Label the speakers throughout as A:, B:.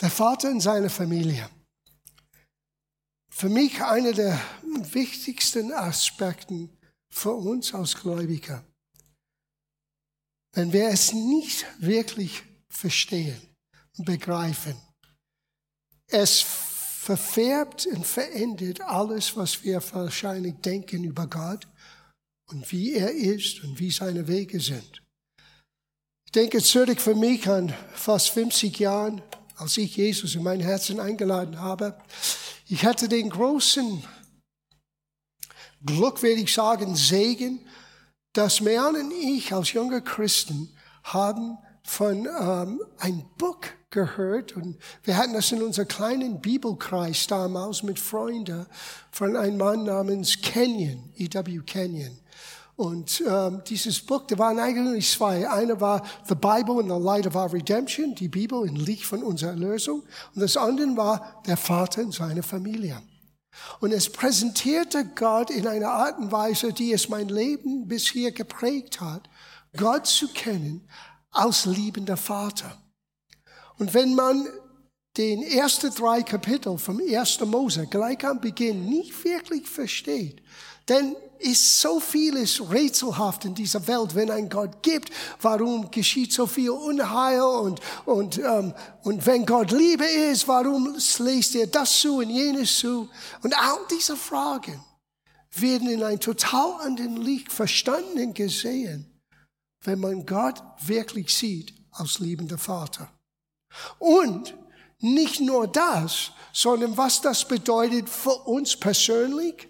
A: Der Vater und seine Familie. Für mich einer der wichtigsten Aspekte für uns als Gläubiger. Wenn wir es nicht wirklich verstehen und begreifen, es verfärbt und verändert alles, was wir wahrscheinlich denken über Gott und wie er ist und wie seine Wege sind. Ich denke zurück für mich an fast 50 Jahren, als ich Jesus in mein Herzen eingeladen habe. Ich hatte den großen Glück, würde ich sagen, Segen, dass Mean und ich als junge Christen haben von ähm, ein Buch gehört und wir hatten das in unserem kleinen Bibelkreis damals mit Freunden von einem Mann namens Kenyon, E.W. Kenyon. Und ähm, dieses Buch, da waren eigentlich zwei. Eine war The Bible in the Light of Our Redemption, die Bibel im Licht von unserer Erlösung. Und das andere war der Vater und seine Familie. Und es präsentierte Gott in einer Art und Weise, die es mein Leben bisher geprägt hat, Gott zu kennen als liebender Vater. Und wenn man den ersten drei Kapitel vom 1. Mose gleich am Beginn nicht wirklich versteht, denn ist so vieles rätselhaft in dieser Welt, wenn ein Gott gibt. Warum geschieht so viel Unheil und, und, ähm, und wenn Gott Liebe ist, warum lässt er das zu und jenes zu? Und all diese Fragen werden in ein total anderen Licht verstanden gesehen, wenn man Gott wirklich sieht als liebender Vater. Und nicht nur das, sondern was das bedeutet für uns persönlich,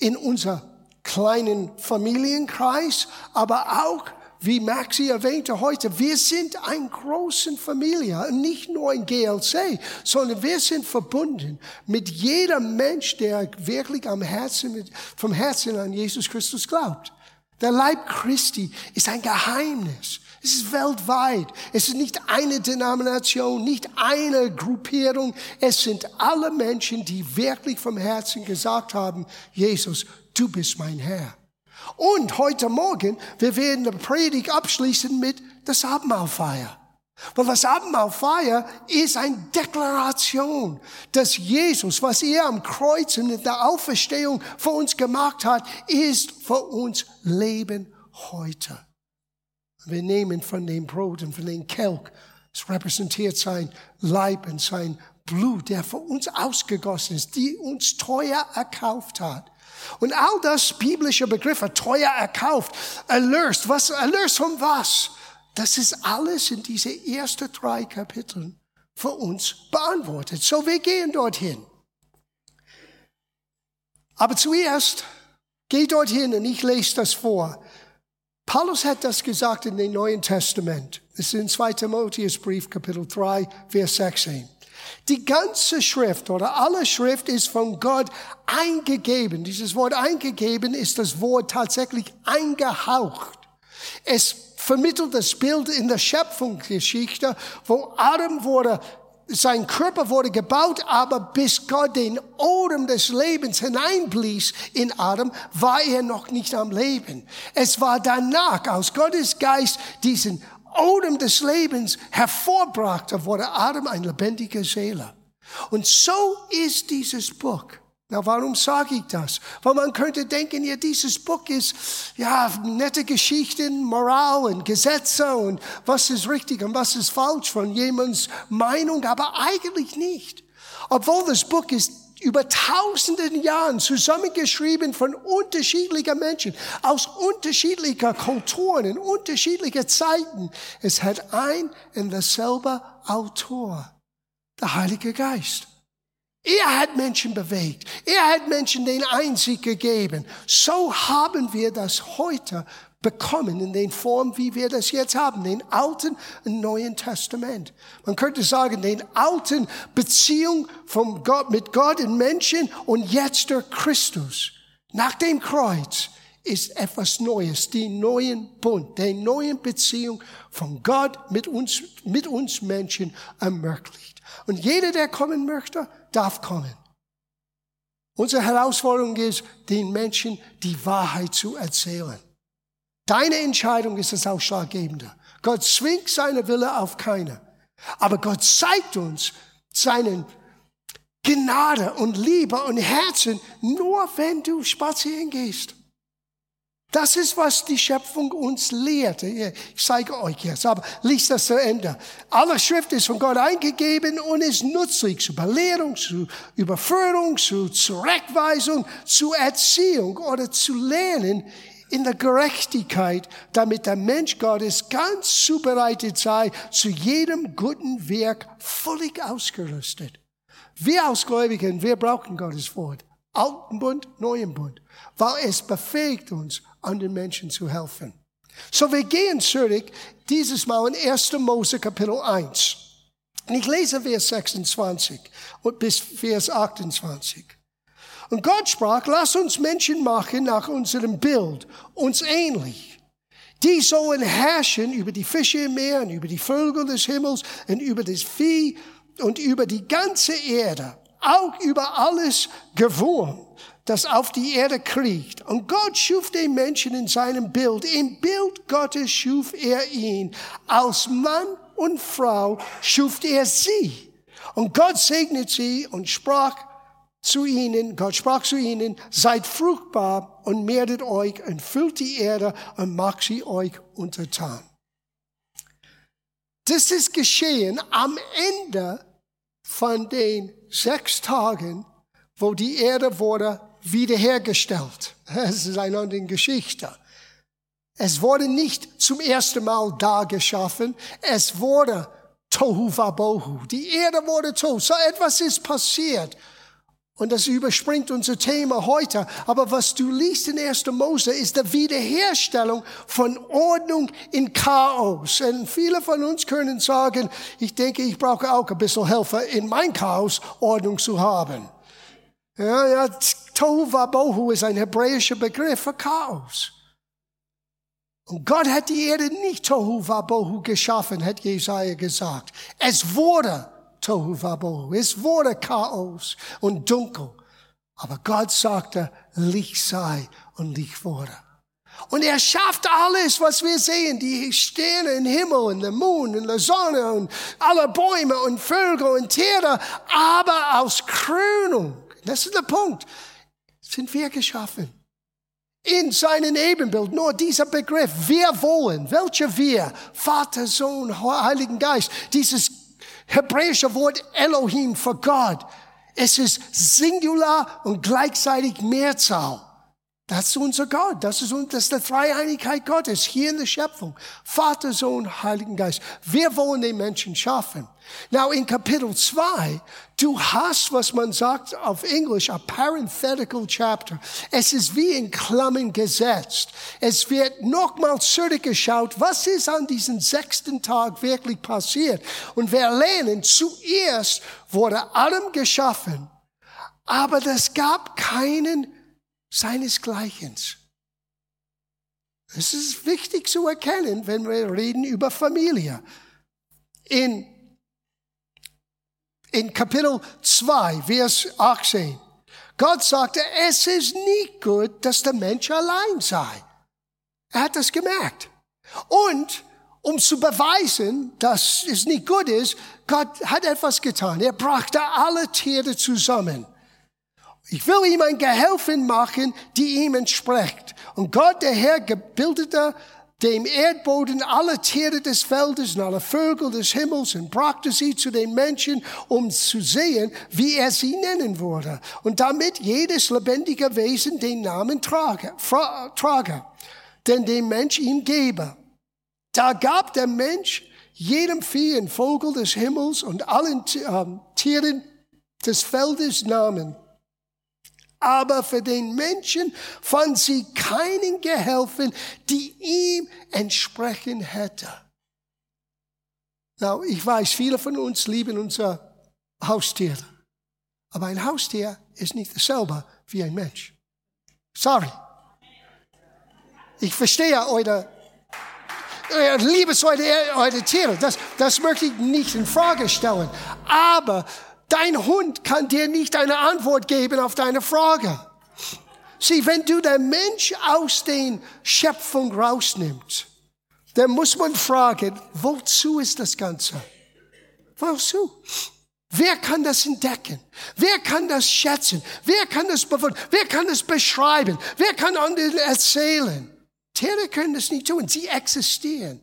A: in unser kleinen Familienkreis, aber auch, wie Maxi erwähnte heute, wir sind eine große Familie, nicht nur ein GLC, sondern wir sind verbunden mit jedem Mensch, der wirklich am Herzen, vom Herzen an Jesus Christus glaubt. Der Leib Christi ist ein Geheimnis. Es ist weltweit. Es ist nicht eine Denomination, nicht eine Gruppierung. Es sind alle Menschen, die wirklich vom Herzen gesagt haben, Jesus, du bist mein Herr. Und heute Morgen, wir werden die Predigt abschließen mit das Abendmahlfeier. Weil das Abendmahlfeier ist eine Deklaration, dass Jesus, was er am Kreuz und in der Auferstehung für uns gemacht hat, ist für uns Leben heute. Wir nehmen von dem Brot und von dem Kelch. Es repräsentiert sein Leib und sein Blut, der für uns ausgegossen ist, die uns teuer erkauft hat. Und all das biblische Begriffe, teuer erkauft, erlöst, was, erlöst von was? Das ist alles in diese ersten drei Kapiteln für uns beantwortet. So, wir gehen dorthin. Aber zuerst, geh dorthin und ich lese das vor. Paulus hat das gesagt in dem Neuen Testament. Das ist in 2. Timotheusbrief, Kapitel 3, Vers 16. Die ganze Schrift oder alle Schrift ist von Gott eingegeben. Dieses Wort eingegeben ist das Wort tatsächlich eingehaucht. Es vermittelt das Bild in der Schöpfungsgeschichte, wo Adam wurde sein Körper wurde gebaut, aber bis Gott den Odem des Lebens hineinblies in Adam, war er noch nicht am Leben. Es war danach, als Gottes Geist diesen Odem des Lebens hervorbrachte, wurde Adam ein lebendiger Seele. Und so ist dieses Buch. Na, warum sage ich das? Weil man könnte denken, ja, dieses Buch ist, ja, nette Geschichten, Moral und Gesetze und was ist richtig und was ist falsch von jemands Meinung, aber eigentlich nicht. Obwohl das Buch ist über tausenden Jahren zusammengeschrieben von unterschiedlichen Menschen aus unterschiedlicher Kulturen in unterschiedlicher Zeiten. Es hat ein und dasselbe Autor, der Heilige Geist. Er hat Menschen bewegt. Er hat Menschen den Einzig gegeben. So haben wir das heute bekommen in den Form, wie wir das jetzt haben, den Alten und Neuen Testament. Man könnte sagen, den alten Beziehung von Gott, mit Gott und Menschen und jetzt der Christus. Nach dem Kreuz ist etwas Neues, die neuen Bund, die neuen Beziehung von Gott mit uns, mit uns Menschen ermöglicht. Und jeder, der kommen möchte, darf kommen. Unsere Herausforderung ist, den Menschen die Wahrheit zu erzählen. Deine Entscheidung ist das Ausschlaggebende. Gott zwingt seine Wille auf keine. Aber Gott zeigt uns, seinen Gnade und Liebe und Herzen, nur wenn du spazieren gehst. Das ist, was die Schöpfung uns lehrt. Ich zeige euch jetzt, aber liest das zu Ende. Alle Schrift ist von Gott eingegeben und ist nützlich zur Belehrung, zur Überführung, zur Zurechtweisung, zur Erziehung oder zu lernen in der Gerechtigkeit, damit der Mensch Gottes ganz zubereitet sei, zu jedem guten Werk völlig ausgerüstet. Wir als Gläubigen, wir brauchen Gottes Wort. Alten Bund, Neuen Bund. Weil es befähigt uns, anderen Menschen zu helfen. So, wir gehen zurück, dieses Mal in 1. Mose Kapitel 1. Und ich lese Vers 26 und bis Vers 28. Und Gott sprach, lass uns Menschen machen nach unserem Bild, uns ähnlich. Die sollen herrschen über die Fische im Meer und über die Vögel des Himmels und über das Vieh und über die ganze Erde, auch über alles Gewurm, das auf die Erde kriecht. Und Gott schuf den Menschen in seinem Bild. Im Bild Gottes schuf er ihn. Als Mann und Frau schuf er sie. Und Gott segnet sie und sprach zu ihnen, Gott sprach zu ihnen, seid fruchtbar und mehret euch und füllt die Erde und macht sie euch untertan. Das ist geschehen am Ende von den sechs Tagen, wo die Erde wurde wiederhergestellt. Es ist eine andere Geschichte. Es wurde nicht zum ersten Mal da geschaffen. Es wurde Tohu Wabohu. Die Erde wurde tot. So etwas ist passiert. Und das überspringt unser Thema heute. Aber was du liest in 1. Mose ist die Wiederherstellung von Ordnung in Chaos. Und viele von uns können sagen, ich denke, ich brauche auch ein bisschen Helfer in mein Chaos Ordnung zu haben. Ja, ja, Tohu Wabohu ist ein hebräischer Begriff für Chaos. Und Gott hat die Erde nicht Tohu Wabohu geschaffen, hat Jesaja gesagt. Es wurde Tohu Wabohu. Es wurde Chaos und dunkel. Aber Gott sagte, Licht sei und Licht wurde. Und er schafft alles, was wir sehen, die Sterne im Himmel und der Mond und die Sonne und alle Bäume und Vögel und Tiere, aber aus Krönung. Das ist der Punkt. Sind wir geschaffen. In seinem Ebenbild, nur dieser Begriff, wir wollen, welcher wir, Vater, Sohn, Heiligen Geist, dieses hebräische Wort Elohim für Gott. Es ist Singular und gleichzeitig Mehrzahl. Das ist unser Gott. Das ist, das ist die Dreieinigkeit Gottes hier in der Schöpfung. Vater, Sohn, Heiligen Geist. Wir wollen den Menschen schaffen. Now in Kapitel 2, du hast, was man sagt auf Englisch, a parenthetical chapter. Es ist wie in Klammern gesetzt. Es wird nochmal zurückgeschaut, was ist an diesem sechsten Tag wirklich passiert. Und wir lernen, zuerst wurde allem geschaffen, aber es gab keinen seinesgleichen. Es ist wichtig zu erkennen, wenn wir reden über Familie. In, in Kapitel 2, Vers 18. Gott sagte, es ist nicht gut, dass der Mensch allein sei. Er hat das gemerkt. Und um zu beweisen, dass es nicht gut ist, Gott hat etwas getan. Er brachte alle Tiere zusammen. Ich will ihm ein Gehelfen machen, die ihm entspricht. Und Gott, der Herr, gebildete dem Erdboden alle Tiere des Feldes und alle Vögel des Himmels und brachte sie zu den Menschen, um zu sehen, wie er sie nennen würde. Und damit jedes lebendige Wesen den Namen trage, trage den dem Mensch ihm gebe. Da gab der Mensch jedem Vieh und Vogel des Himmels und allen äh, Tieren des Feldes Namen aber für den Menschen fand sie keinen Gehelfen, die ihm entsprechen hätte. Now, ich weiß, viele von uns lieben unser Haustiere. Aber ein Haustier ist nicht dasselbe wie ein Mensch. Sorry. Ich verstehe eure, eure Liebe zu eure, eure Tiere. Das, das möchte ich nicht in Frage stellen. Aber Dein Hund kann dir nicht eine Antwort geben auf deine Frage. Sieh, wenn du den Mensch aus der Schöpfung rausnimmst, dann muss man fragen, wozu ist das Ganze? Wozu? Wer kann das entdecken? Wer kann das schätzen? Wer kann das befinden? Wer kann das beschreiben? Wer kann anderen erzählen? Tiere können das nicht tun. Sie existieren.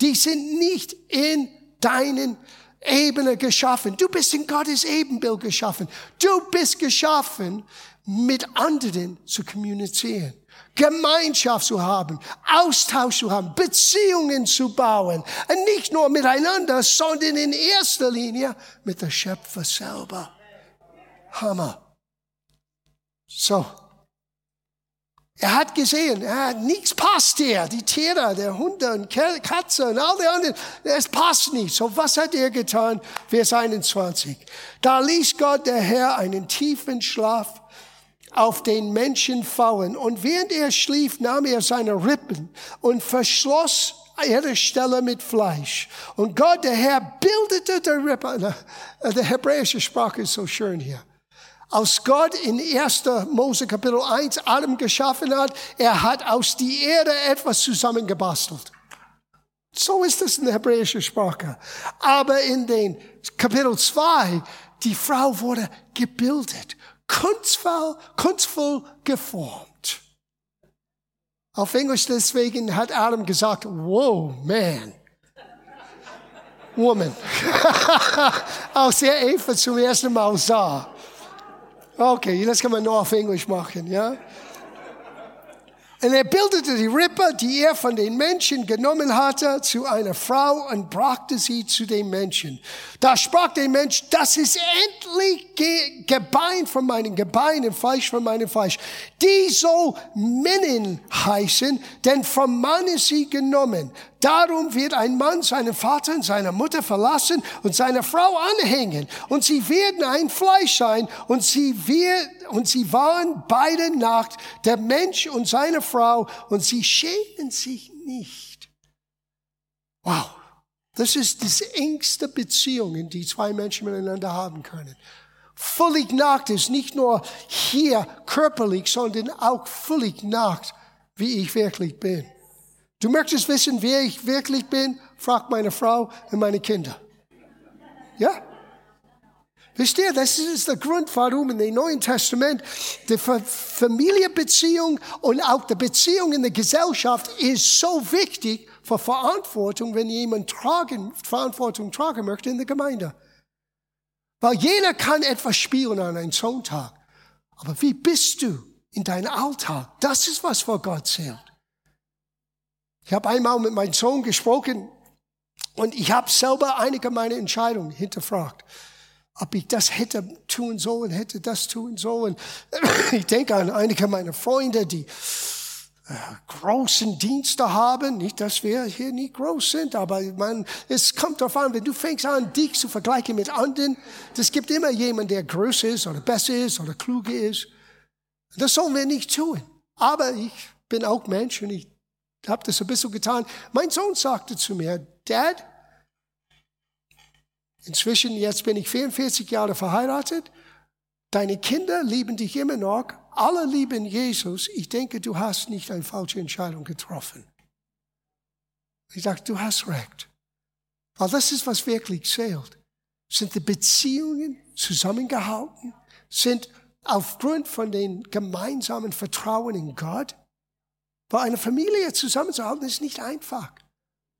A: Die sind nicht in deinen Ebene geschaffen. Du bist in Gottes Ebenbild geschaffen. Du bist geschaffen, mit anderen zu kommunizieren. Gemeinschaft zu haben, Austausch zu haben, Beziehungen zu bauen. Und nicht nur miteinander, sondern in erster Linie mit der Schöpfer selber. Hammer. So. Er hat gesehen, ja, nichts passt hier. Die Tiere, der Hunde und Katze und all die anderen, es passt nicht. So was hat er getan? Vers 21. Da ließ Gott der Herr einen tiefen Schlaf auf den Menschen fallen. Und während er schlief, nahm er seine Rippen und verschloss ihre Stelle mit Fleisch. Und Gott, der Herr, bildete die Rippe. Die hebräische Sprache ist so schön hier. Als Gott in 1. Mose Kapitel 1 Adam geschaffen hat, er hat aus die Erde etwas zusammengebastelt. So ist es in der hebräischen Sprache. Aber in den Kapitel 2, die Frau wurde gebildet kunstvoll, kunstvoll geformt. Auf Englisch deswegen hat Adam gesagt, wow, man. Woman. Als er Eva zum ersten Mal sah. Okay, das kann man nur auf Englisch machen, ja? Und er bildete die Rippe, die er von den Menschen genommen hatte, zu einer Frau und brachte sie zu den Menschen. Da sprach der Mensch, das ist endlich Ge Gebein von meinen Gebeinen, Fleisch von meinem Fleisch. Die soll Männin heißen, denn vom Mann ist sie genommen. Darum wird ein Mann seinen Vater und seine Mutter verlassen und seine Frau anhängen. Und sie werden ein Fleisch sein. Und sie, wird, und sie waren beide nackt, der Mensch und seine Frau. Und sie schämen sich nicht. Wow. Das ist die engste Beziehung, die zwei Menschen miteinander haben können. Völlig nackt ist nicht nur hier körperlich, sondern auch völlig nackt, wie ich wirklich bin. Du möchtest wissen, wer ich wirklich bin? Frag meine Frau und meine Kinder. Ja? Wisst ihr, das ist der Grund, warum in dem Neuen Testament die Familienbeziehung und auch die Beziehung in der Gesellschaft ist so wichtig für Verantwortung, wenn jemand tragen, Verantwortung tragen möchte in der Gemeinde. Weil jeder kann etwas spielen an einem Sonntag. Aber wie bist du in deinem Alltag? Das ist, was vor Gott zählt. Ich habe einmal mit meinem Sohn gesprochen und ich habe selber einige meiner Entscheidungen hinterfragt. Ob ich das hätte tun sollen, hätte das tun sollen. Ich denke an einige meiner Freunde, die äh, großen Dienste haben. Nicht, dass wir hier nicht groß sind, aber man, es kommt darauf an, wenn du fängst an, dich zu vergleichen mit anderen, es gibt immer jemanden, der größer ist oder besser ist oder kluger ist. Das sollen wir nicht tun. Aber ich bin auch Mensch und ich habe das ein bisschen getan. Mein Sohn sagte zu mir, Dad, inzwischen, jetzt bin ich 44 Jahre verheiratet, deine Kinder lieben dich immer noch, alle lieben Jesus. Ich denke, du hast nicht eine falsche Entscheidung getroffen. Ich sage, du hast recht. Weil das ist, was wirklich zählt. Sind die Beziehungen zusammengehalten? Sind aufgrund von den gemeinsamen Vertrauen in Gott? Weil eine Familie zusammenzuhalten ist nicht einfach.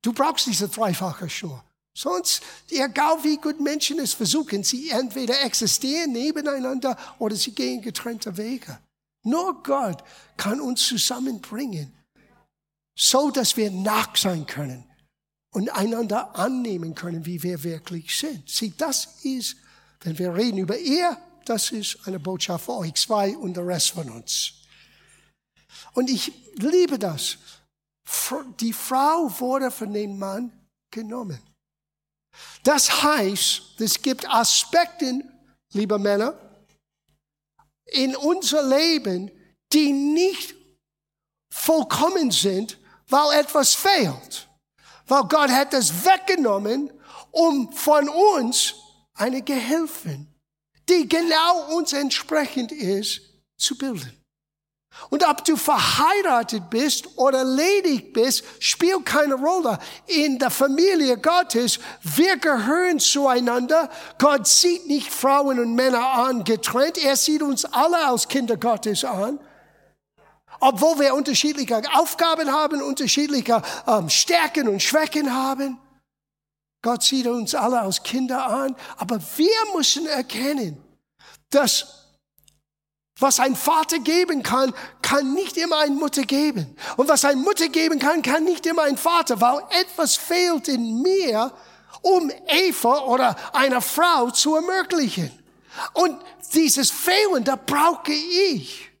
A: Du brauchst diese dreifache Schnur. Sonst, egal wie gut Menschen es versuchen, sie entweder existieren nebeneinander oder sie gehen getrennte Wege. Nur Gott kann uns zusammenbringen, so dass wir nach sein können und einander annehmen können, wie wir wirklich sind. Sieh, das ist, wenn wir reden über ihr, das ist eine Botschaft für euch zwei und der Rest von uns. Und ich liebe das. Die Frau wurde von dem Mann genommen. Das heißt, es gibt Aspekte, liebe Männer, in unser Leben, die nicht vollkommen sind, weil etwas fehlt. Weil Gott hat es weggenommen, um von uns eine Gehilfin, die genau uns entsprechend ist, zu bilden. Und ob du verheiratet bist oder ledig bist, spielt keine Rolle. In der Familie Gottes, wir gehören zueinander. Gott sieht nicht Frauen und Männer an getrennt. Er sieht uns alle als Kinder Gottes an. Obwohl wir unterschiedliche Aufgaben haben, unterschiedliche ähm, Stärken und Schwächen haben. Gott sieht uns alle als Kinder an. Aber wir müssen erkennen, dass was ein Vater geben kann, kann nicht immer eine Mutter geben. Und was eine Mutter geben kann, kann nicht immer ein Vater, weil etwas fehlt in mir, um Eva oder einer Frau zu ermöglichen. Und dieses Fehlen, da brauche ich.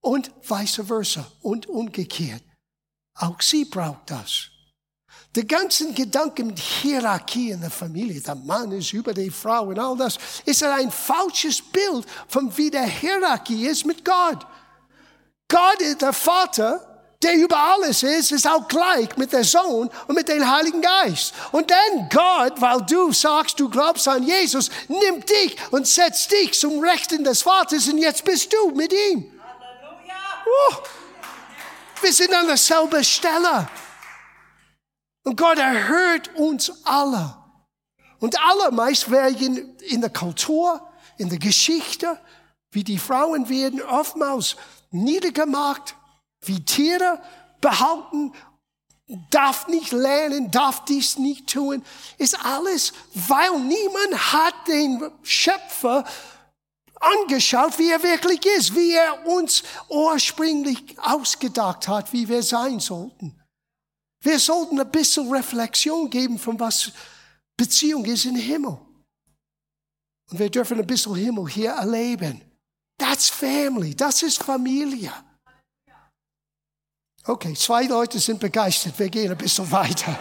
A: Und vice versa und umgekehrt. Auch sie braucht das. Der ganze Gedanke mit Hierarchie in der Familie, der Mann ist über die Frau und all das, ist ein falsches Bild von wie der Hierarchie ist mit Gott. Gott ist der Vater, der über alles ist, ist auch gleich mit der Sohn und mit dem Heiligen Geist. Und dann Gott, weil du sagst, du glaubst an Jesus, nimmt dich und setzt dich zum Rechten des Vaters und jetzt bist du mit ihm. Halleluja. Oh, wir sind an derselben Stelle. Und Gott erhört uns alle. Und allermeist werden in der Kultur, in der Geschichte, wie die Frauen werden oftmals niedergemacht, wie Tiere behalten, darf nicht lernen, darf dies nicht tun, ist alles, weil niemand hat den Schöpfer angeschaut, wie er wirklich ist, wie er uns ursprünglich ausgedacht hat, wie wir sein sollten. Wir sollten ein bisschen Reflexion geben von was Beziehung ist im Himmel. Und wir dürfen ein bisschen Himmel hier erleben. That's family. Das ist Familie. Okay, zwei Leute sind begeistert. Wir gehen ein bisschen weiter.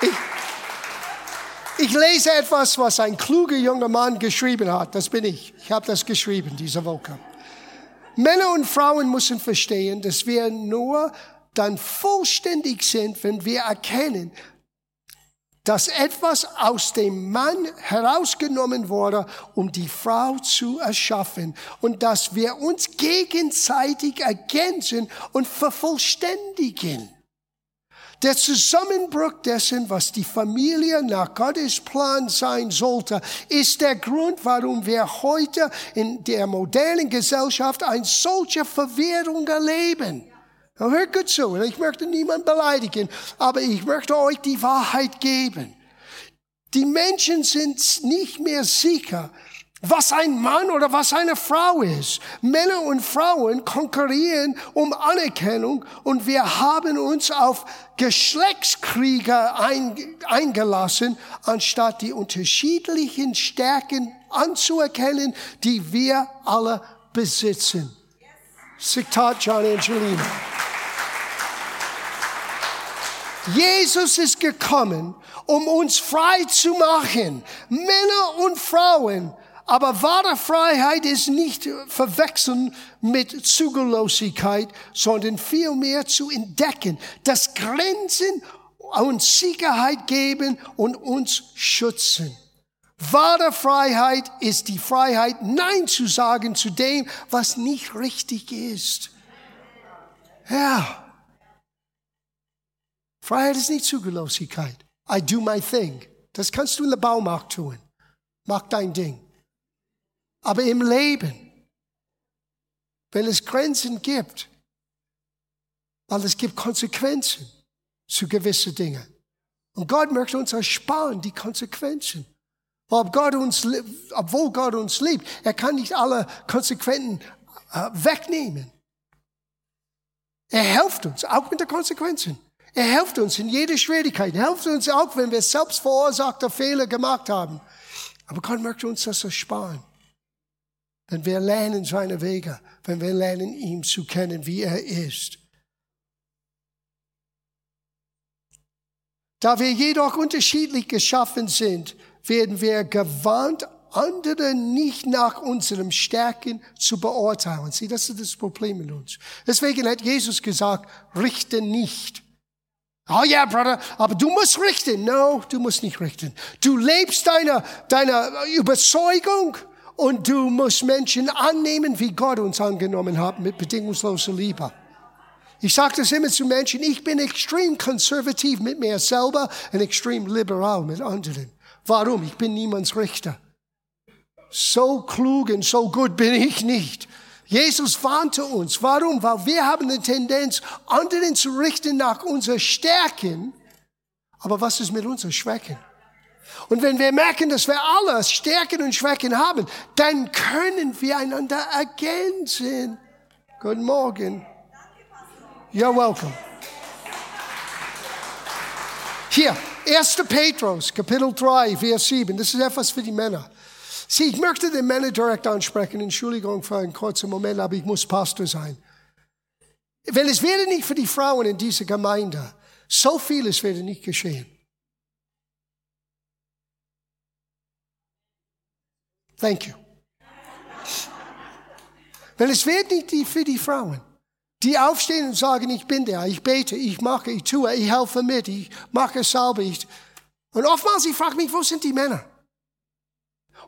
A: Ich, ich lese etwas, was ein kluger junger Mann geschrieben hat. Das bin ich. Ich habe das geschrieben diese Woche. Männer und Frauen müssen verstehen, dass wir nur dann vollständig sind, wenn wir erkennen, dass etwas aus dem Mann herausgenommen wurde, um die Frau zu erschaffen und dass wir uns gegenseitig ergänzen und vervollständigen. Der Zusammenbruch dessen, was die Familie nach Gottes Plan sein sollte, ist der Grund, warum wir heute in der modernen Gesellschaft eine solche Verwirrung erleben. Hört gut zu, ich möchte niemanden beleidigen, aber ich möchte euch die Wahrheit geben. Die Menschen sind nicht mehr sicher, was ein Mann oder was eine Frau ist. Männer und Frauen konkurrieren um Anerkennung und wir haben uns auf Geschlechtskriege eingelassen, anstatt die unterschiedlichen Stärken anzuerkennen, die wir alle besitzen. Zitat John Angelino. Jesus ist gekommen, um uns frei zu machen. Männer und Frauen aber wahre Freiheit ist nicht verwechseln mit Zügellosigkeit, sondern vielmehr zu entdecken, dass Grenzen uns Sicherheit geben und uns schützen. Wahre Freiheit ist die Freiheit, Nein zu sagen zu dem, was nicht richtig ist. Ja. Freiheit ist nicht Zügellosigkeit. I do my thing. Das kannst du in der Baumarkt tun. Mach dein Ding. Aber im Leben, wenn es Grenzen gibt, weil es gibt Konsequenzen zu gewissen Dingen. Und Gott möchte uns ersparen, die Konsequenzen. Ob Gott uns, obwohl Gott uns liebt, er kann nicht alle Konsequenzen äh, wegnehmen. Er hilft uns, auch mit den Konsequenzen. Er hilft uns in jeder Schwierigkeit. Er hilft uns auch, wenn wir selbst verursachte Fehler gemacht haben. Aber Gott möchte uns das ersparen. Wenn wir lernen seine Wege, wenn wir lernen, ihn zu kennen, wie er ist. Da wir jedoch unterschiedlich geschaffen sind, werden wir gewarnt, andere nicht nach unseren Stärken zu beurteilen. Sieh, das ist das Problem mit uns. Deswegen hat Jesus gesagt, richte nicht. Oh ja, Bruder, aber du musst richten. No, du musst nicht richten. Du lebst deine, deine Überzeugung und du musst Menschen annehmen, wie Gott uns angenommen hat, mit bedingungsloser Liebe. Ich sage das immer zu Menschen, ich bin extrem konservativ mit mir selber und extrem liberal mit anderen. Warum? Ich bin niemands Richter. So klug und so gut bin ich nicht. Jesus warnte uns. Warum? Weil wir haben eine Tendenz, anderen zu richten nach unseren Stärken. Aber was ist mit unseren Schwächen? Und wenn wir merken, dass wir alle Stärken und Schwächen haben, dann können wir einander ergänzen. Guten Morgen. You're welcome. Hier, 1. Petrus, Kapitel 3, Vers 7. Das ist etwas für die Männer. Sieh, ich möchte den Männer direkt ansprechen. Entschuldigung für einen kurzen Moment, aber ich muss Pastor sein. Weil es werde nicht für die Frauen in dieser Gemeinde, so vieles werde nicht geschehen. Thank you. Weil es wird nicht für die Frauen, die aufstehen und sagen, ich bin der, ich bete, ich mache, ich tue, ich helfe mit, ich mache Salbe. Ich. Und oftmals, ich frage mich, wo sind die Männer?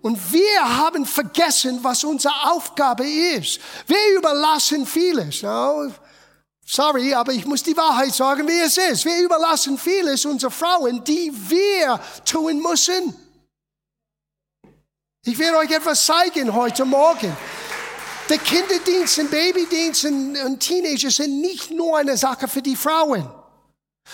A: Und wir haben vergessen, was unsere Aufgabe ist. Wir überlassen vieles. No, sorry, aber ich muss die Wahrheit sagen, wie es ist. Wir überlassen vieles unseren Frauen, die wir tun müssen. Ich werde euch etwas zeigen heute Morgen. Der Kinderdienst und Babydienst und Teenager sind nicht nur eine Sache für die Frauen.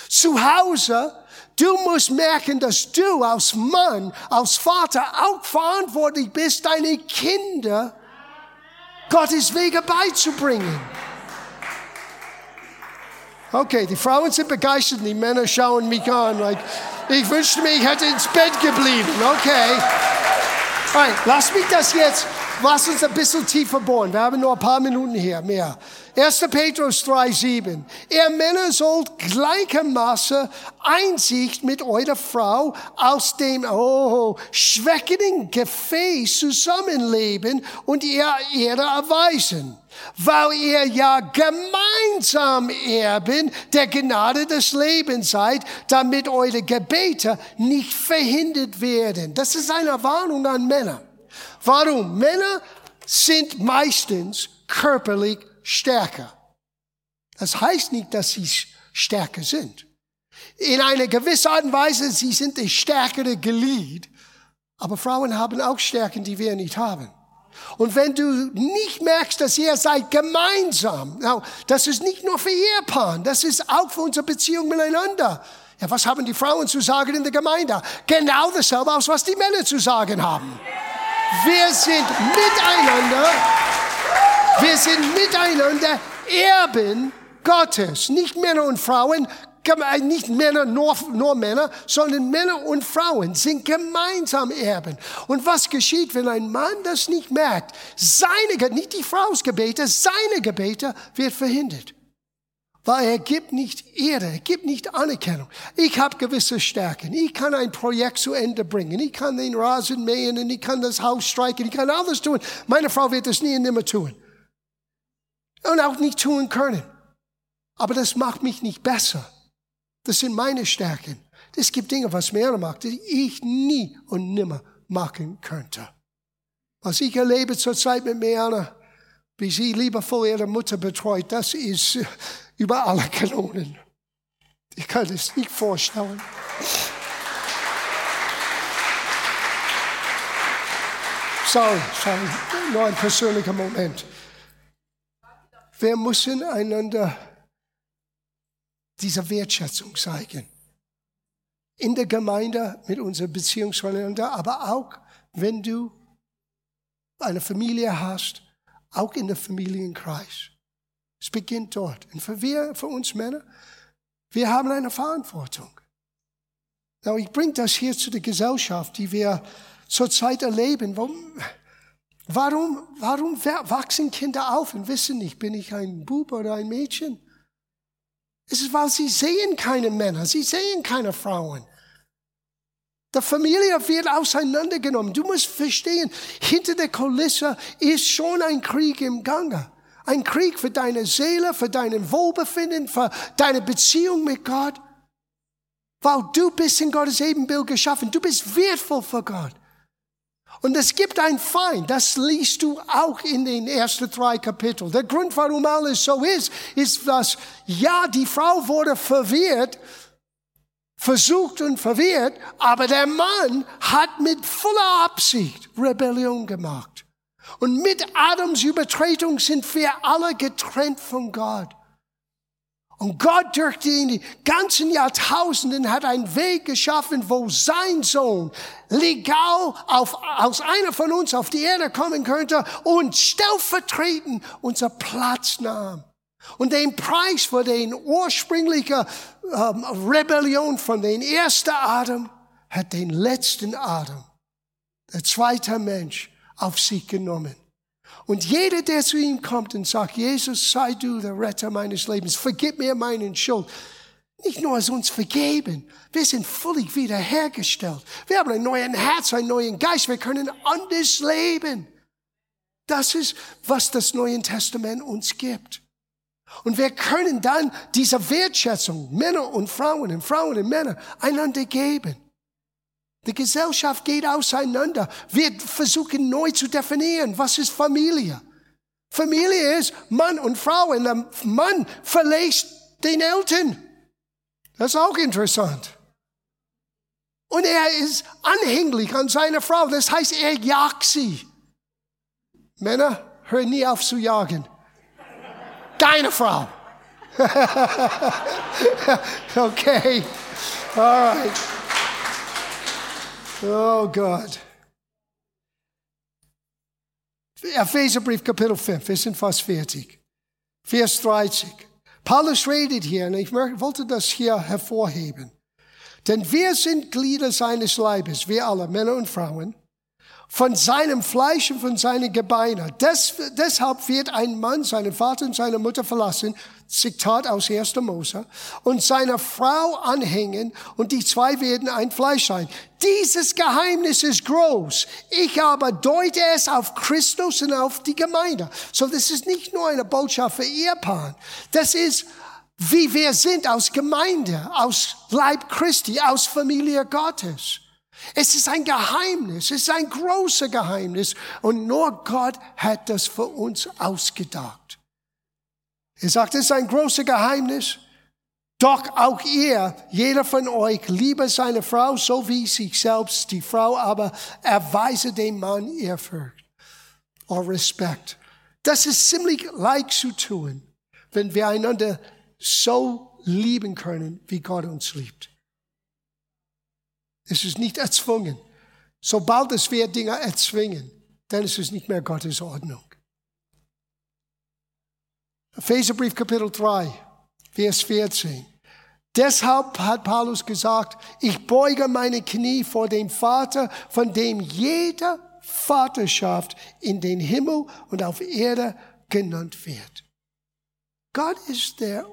A: Zu Hause, du musst merken, dass du als Mann, als Vater auch verantwortlich bist, deine Kinder Gottes Wege beizubringen. Okay, die Frauen sind begeistert, die Männer schauen mich an. Like, ich wünschte mir, ich hätte ins Bett geblieben. Okay. Right, lass mich das jetzt, lass uns ein bisschen tiefer bohren. Wir haben nur ein paar Minuten hier mehr. 1. Petrus 3,7. Ihr Männer sollt gleichermaßen Einsicht mit eurer Frau aus dem oh, schwächenden Gefäß zusammenleben und ihr Ehre erweisen weil ihr ja gemeinsam Erben der Gnade des Lebens seid, damit eure Gebete nicht verhindert werden. Das ist eine Warnung an Männer. Warum? Männer sind meistens körperlich stärker. Das heißt nicht, dass sie stärker sind. In einer gewissen Art und Weise, sie sind das stärkere Glied. Aber Frauen haben auch Stärken, die wir nicht haben. Und wenn du nicht merkst, dass ihr seid gemeinsam, das ist nicht nur für Ehepaaren, das ist auch für unsere Beziehung miteinander. Ja, was haben die Frauen zu sagen in der Gemeinde? Genau dasselbe aus, was die Männer zu sagen haben. Wir sind miteinander, wir sind miteinander Erben Gottes, nicht Männer und Frauen, nicht Männer, nur, nur Männer, sondern Männer und Frauen sind gemeinsam Erben. Und was geschieht, wenn ein Mann das nicht merkt? Seine, nicht die Frau's Gebete, seine Gebete wird verhindert. Weil er gibt nicht Ehre, er gibt nicht Anerkennung. Ich habe gewisse Stärken. Ich kann ein Projekt zu Ende bringen. Ich kann den Rasen mähen und ich kann das Haus streichen. Ich kann alles tun. Meine Frau wird das nie und nimmer tun. Und auch nicht tun können. Aber das macht mich nicht besser. Das sind meine Stärken. Es gibt Dinge, was Männer macht, die ich nie und nimmer machen könnte. Was ich erlebe zurzeit mit Meana, wie sie liebevoll ihre Mutter betreut, das ist über alle Kanonen. Ich kann es nicht vorstellen. Sorry, sorry, nur ein persönlicher Moment. Wir müssen einander diese Wertschätzung zeigen. In der Gemeinde mit unserer Beziehung zueinander, aber auch wenn du eine Familie hast, auch in der Familienkreis. Es beginnt dort. Und für wir, für uns Männer, wir haben eine Verantwortung. Now, ich bringe das hier zu der Gesellschaft, die wir zurzeit erleben. Warum, warum wachsen Kinder auf und wissen nicht, bin ich ein Bub oder ein Mädchen? Es ist, weil sie sehen keine Männer, sie sehen keine Frauen. Die Familie wird auseinandergenommen. Du musst verstehen, hinter der Kulisse ist schon ein Krieg im Gange. Ein Krieg für deine Seele, für dein Wohlbefinden, für deine Beziehung mit Gott. Weil du bist in Gottes Ebenbild geschaffen. Du bist wertvoll für Gott. Und es gibt einen Feind, das liest du auch in den ersten drei Kapiteln. Der Grund, warum alles so ist, ist, dass ja, die Frau wurde verwirrt, versucht und verwirrt, aber der Mann hat mit voller Absicht Rebellion gemacht. Und mit Adams Übertretung sind wir alle getrennt von Gott. Und Gott durch die ganzen Jahrtausenden hat einen Weg geschaffen, wo sein Sohn legal auf, aus einer von uns auf die Erde kommen könnte und stellvertretend unser Platz nahm. Und den Preis für den ursprünglichen ähm, Rebellion von den ersten Adam hat den letzten Adam, der zweite Mensch, auf sich genommen. Und jeder, der zu ihm kommt und sagt, Jesus, sei du der Retter meines Lebens, vergib mir meinen Schuld. Nicht nur als uns vergeben, wir sind völlig wiederhergestellt. Wir haben ein neues Herz, einen neuen Geist, wir können anders leben. Das ist, was das Neue Testament uns gibt. Und wir können dann diese Wertschätzung, Männer und Frauen und Frauen und Männer, einander geben. Die Gesellschaft geht auseinander. Wir versuchen neu zu definieren, was ist Familie. Familie ist Mann und Frau und der Mann verlässt den Eltern. Das ist auch interessant. Und er ist anhänglich an seine Frau. Das heißt, er jagt sie. Männer, hör nie auf zu jagen. Deine Frau. okay. All right. Oh Gott. Epheserbrief Kapitel 5, wir sind fast fertig. Vers 30. Paulus redet hier, und ich wollte das hier hervorheben. Denn wir sind Glieder seines Leibes, wir alle, Männer und Frauen von seinem Fleisch und von seinen Gebeinen. Des, deshalb wird ein Mann seinen Vater und seine Mutter verlassen, Zitat aus 1. Mose, und seiner Frau anhängen und die zwei werden ein Fleisch sein. Dieses Geheimnis ist groß. Ich aber deute es auf Christus und auf die Gemeinde. So, das ist nicht nur eine Botschaft für Ehepaaren. Das ist, wie wir sind aus Gemeinde, aus Leib Christi, aus Familie Gottes. Es ist ein Geheimnis, es ist ein großes Geheimnis und nur Gott hat das für uns ausgedacht. Er sagt, es ist ein großes Geheimnis, doch auch ihr, jeder von euch, liebe seine Frau so wie sich selbst, die Frau aber erweise dem Mann Ehrfurcht oder Respekt. Das ist ziemlich leicht zu tun, wenn wir einander so lieben können, wie Gott uns liebt. Es ist nicht erzwungen. Sobald es wir Dinge erzwingen, dann ist es nicht mehr Gottes Ordnung. Epheserbrief Kapitel 3, Vers 14. Deshalb hat Paulus gesagt, ich beuge meine Knie vor dem Vater, von dem jeder Vaterschaft in den Himmel und auf Erde genannt wird. Gott ist der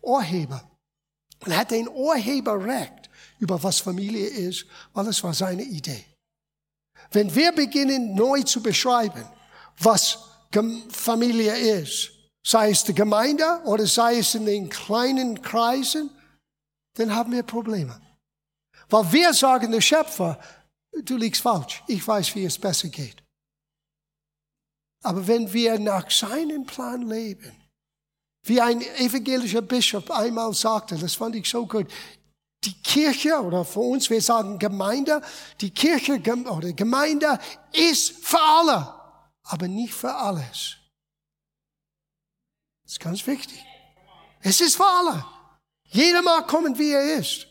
A: Urheber und hat den Urheberrecht über was Familie ist, weil es war seine Idee. Wenn wir beginnen neu zu beschreiben, was Familie ist, sei es die Gemeinde oder sei es in den kleinen Kreisen, dann haben wir Probleme. Weil wir sagen, der Schöpfer, du liegst falsch, ich weiß, wie es besser geht. Aber wenn wir nach seinem Plan leben, wie ein evangelischer Bischof einmal sagte, das fand ich so gut, die Kirche oder für uns, wir sagen Gemeinde, die Kirche oder Gemeinde ist für alle, aber nicht für alles. Das ist ganz wichtig. Es ist für alle. Jeder mag kommen, wie er ist.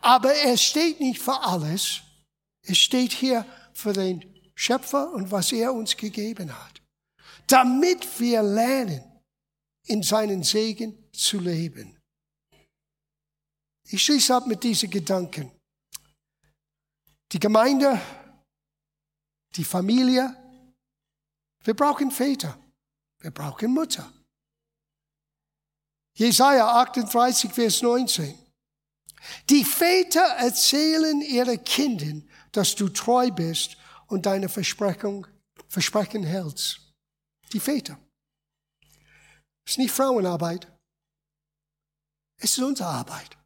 A: Aber es steht nicht für alles. Es steht hier für den Schöpfer und was er uns gegeben hat. Damit wir lernen, in seinen Segen zu leben. Ich schließe ab mit diesen Gedanken. Die Gemeinde, die Familie, wir brauchen Väter, wir brauchen Mutter. Jesaja 38, Vers 19. Die Väter erzählen ihren Kindern, dass du treu bist und deine Versprechung, Versprechen hältst. Die Väter. Es ist nicht Frauenarbeit. Es ist unsere Arbeit.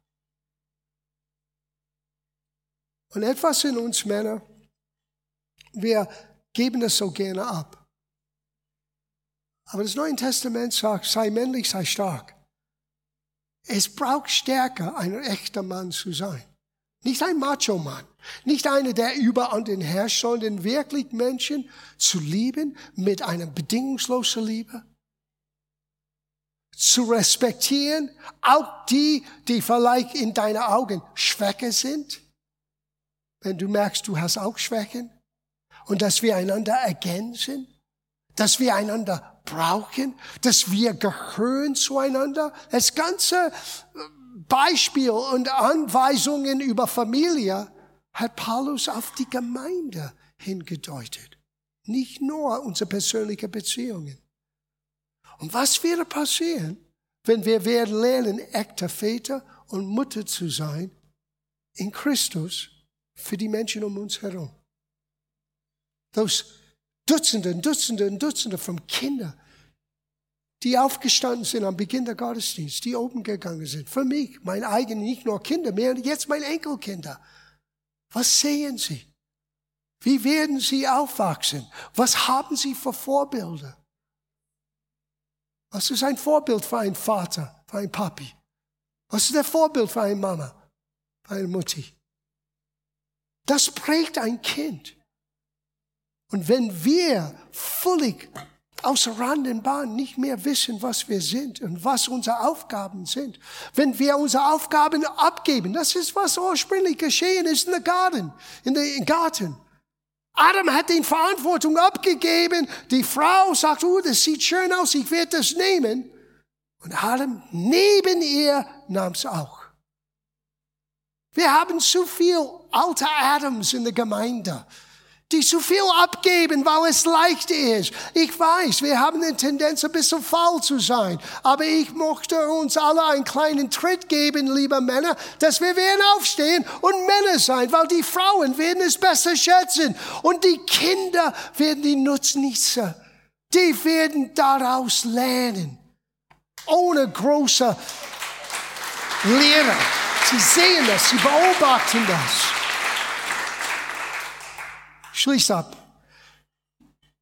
A: Und etwas in uns Männer wir geben das so gerne ab. Aber das Neue Testament sagt, sei männlich, sei stark. Es braucht Stärke, ein echter Mann zu sein. Nicht ein Macho-Mann. Nicht einer, der über anderen herrscht, sondern wirklich Menschen zu lieben mit einer bedingungslosen Liebe. Zu respektieren, auch die, die vielleicht in deinen Augen Schwäche sind. Wenn du merkst, du hast auch Schwächen. Und dass wir einander ergänzen. Dass wir einander brauchen. Dass wir gehören zueinander. Das ganze Beispiel und Anweisungen über Familie hat Paulus auf die Gemeinde hingedeutet. Nicht nur unsere persönlichen Beziehungen. Und was würde passieren, wenn wir werden lernen, echte Väter und Mutter zu sein in Christus für die Menschen um uns herum? Those Dutzende und Dutzende und Dutzende von Kindern, die aufgestanden sind am Beginn der Gottesdienst, die oben gegangen sind. Für mich, mein eigen, nicht nur Kinder mehr, jetzt meine Enkelkinder. Was sehen sie? Wie werden sie aufwachsen? Was haben sie für Vorbilder? Was ist ein Vorbild für einen Vater, für einen Papi? Was ist der Vorbild für eine Mama, für eine Mutti? Das prägt ein Kind. Und wenn wir völlig außer Rand und Bahn nicht mehr wissen, was wir sind und was unsere Aufgaben sind. Wenn wir unsere Aufgaben abgeben, das ist, was ursprünglich geschehen ist in der Garten, in der Garten. Adam hat die Verantwortung abgegeben. Die Frau sagt, oh, das sieht schön aus, ich werde das nehmen. Und Adam neben ihr nahm es auch. Wir haben zu viel alte Adams in der Gemeinde die zu viel abgeben, weil es leicht ist. Ich weiß, wir haben eine Tendenz, ein bisschen faul zu sein. Aber ich möchte uns alle einen kleinen Tritt geben, liebe Männer, dass wir werden aufstehen und Männer sein, weil die Frauen werden es besser schätzen. Und die Kinder werden die Nutznießer. Die werden daraus lernen. Ohne große Lehre. Sie sehen das, sie beobachten das. Schließ ab.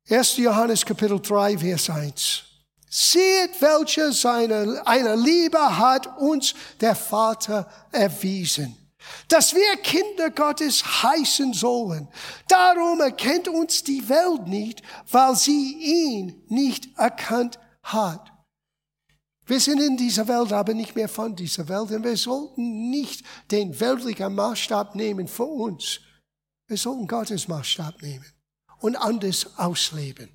A: 1. Johannes Kapitel 3, Vers 1. Seht, welche seine, eine Liebe hat uns der Vater erwiesen, dass wir Kinder Gottes heißen sollen. Darum erkennt uns die Welt nicht, weil sie ihn nicht erkannt hat. Wir sind in dieser Welt, aber nicht mehr von dieser Welt. Und wir sollten nicht den weltlichen Maßstab nehmen für uns, wir sollten Gottes Maßstab nehmen und anders ausleben.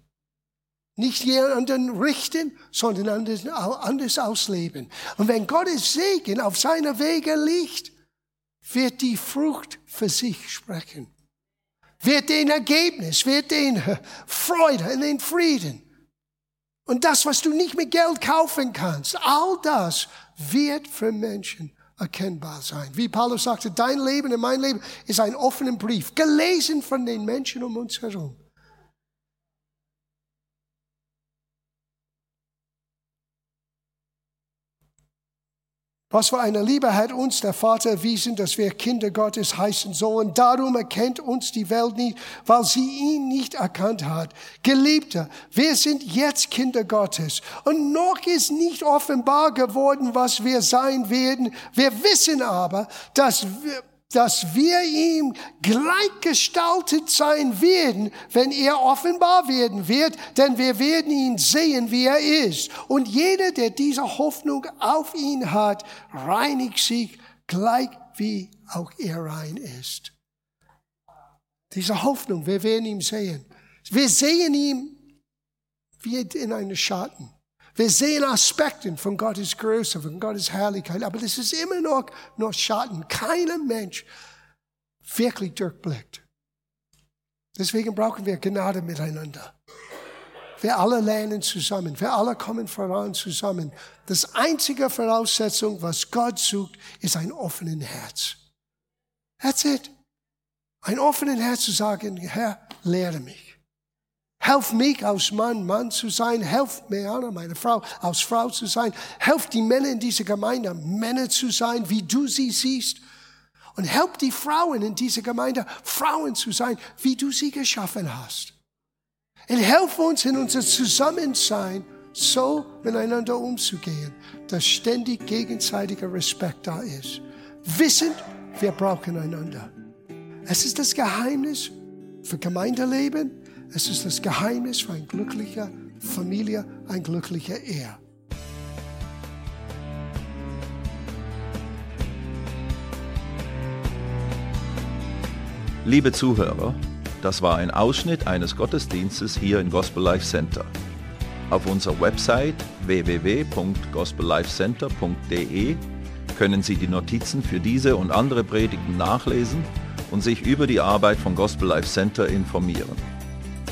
A: Nicht jemanden richten, sondern anders, anders ausleben. Und wenn Gottes Segen auf seiner Wege liegt, wird die Frucht für sich sprechen. Wird den Ergebnis, wird den Freude und den Frieden. Und das, was du nicht mit Geld kaufen kannst, all das wird für Menschen erkennbar sein. Wie Paulus sagte, dein Leben und mein Leben ist ein offener Brief, gelesen von den Menschen um uns herum. Was für eine Liebe hat uns der Vater erwiesen, dass wir Kinder Gottes heißen sollen. Darum erkennt uns die Welt nicht, weil sie ihn nicht erkannt hat. Geliebter, wir sind jetzt Kinder Gottes. Und noch ist nicht offenbar geworden, was wir sein werden. Wir wissen aber, dass wir, dass wir ihm gleichgestaltet sein werden, wenn er offenbar werden wird, denn wir werden ihn sehen, wie er ist. Und jeder, der diese Hoffnung auf ihn hat, reinigt sich gleich wie auch er rein ist. Diese Hoffnung, wir werden ihn sehen. Wir sehen ihn wie in einem Schatten. Wir sehen Aspekte von Gottes Größe, von Gottes Herrlichkeit, aber das ist immer noch nur Schatten. Keiner Mensch wirklich durchblickt. Deswegen brauchen wir Gnade miteinander. Wir alle lernen zusammen. Wir alle kommen voran zusammen. Das einzige Voraussetzung, was Gott sucht, ist ein offenes Herz. That's it. Ein offenes Herz zu sagen, Herr, lehre mich. Helf mich aus Mann, Mann zu sein. Helf Meana, meine Frau, aus Frau zu sein. Helf die Männer in dieser Gemeinde, Männer zu sein, wie du sie siehst. Und help die Frauen in dieser Gemeinde, Frauen zu sein, wie du sie geschaffen hast. Und helf uns in unser Zusammensein, so miteinander umzugehen, dass ständig gegenseitiger Respekt da ist. Wissend, wir brauchen einander. Es ist das Geheimnis für Gemeindeleben. Es ist das Geheimnis für eine glückliche Familie, ein glücklicher Ehe.
B: Liebe Zuhörer, das war ein Ausschnitt eines Gottesdienstes hier im Gospel Life Center. Auf unserer Website www.gospellifecenter.de können Sie die Notizen für diese und andere Predigten nachlesen und sich über die Arbeit von Gospel Life Center informieren.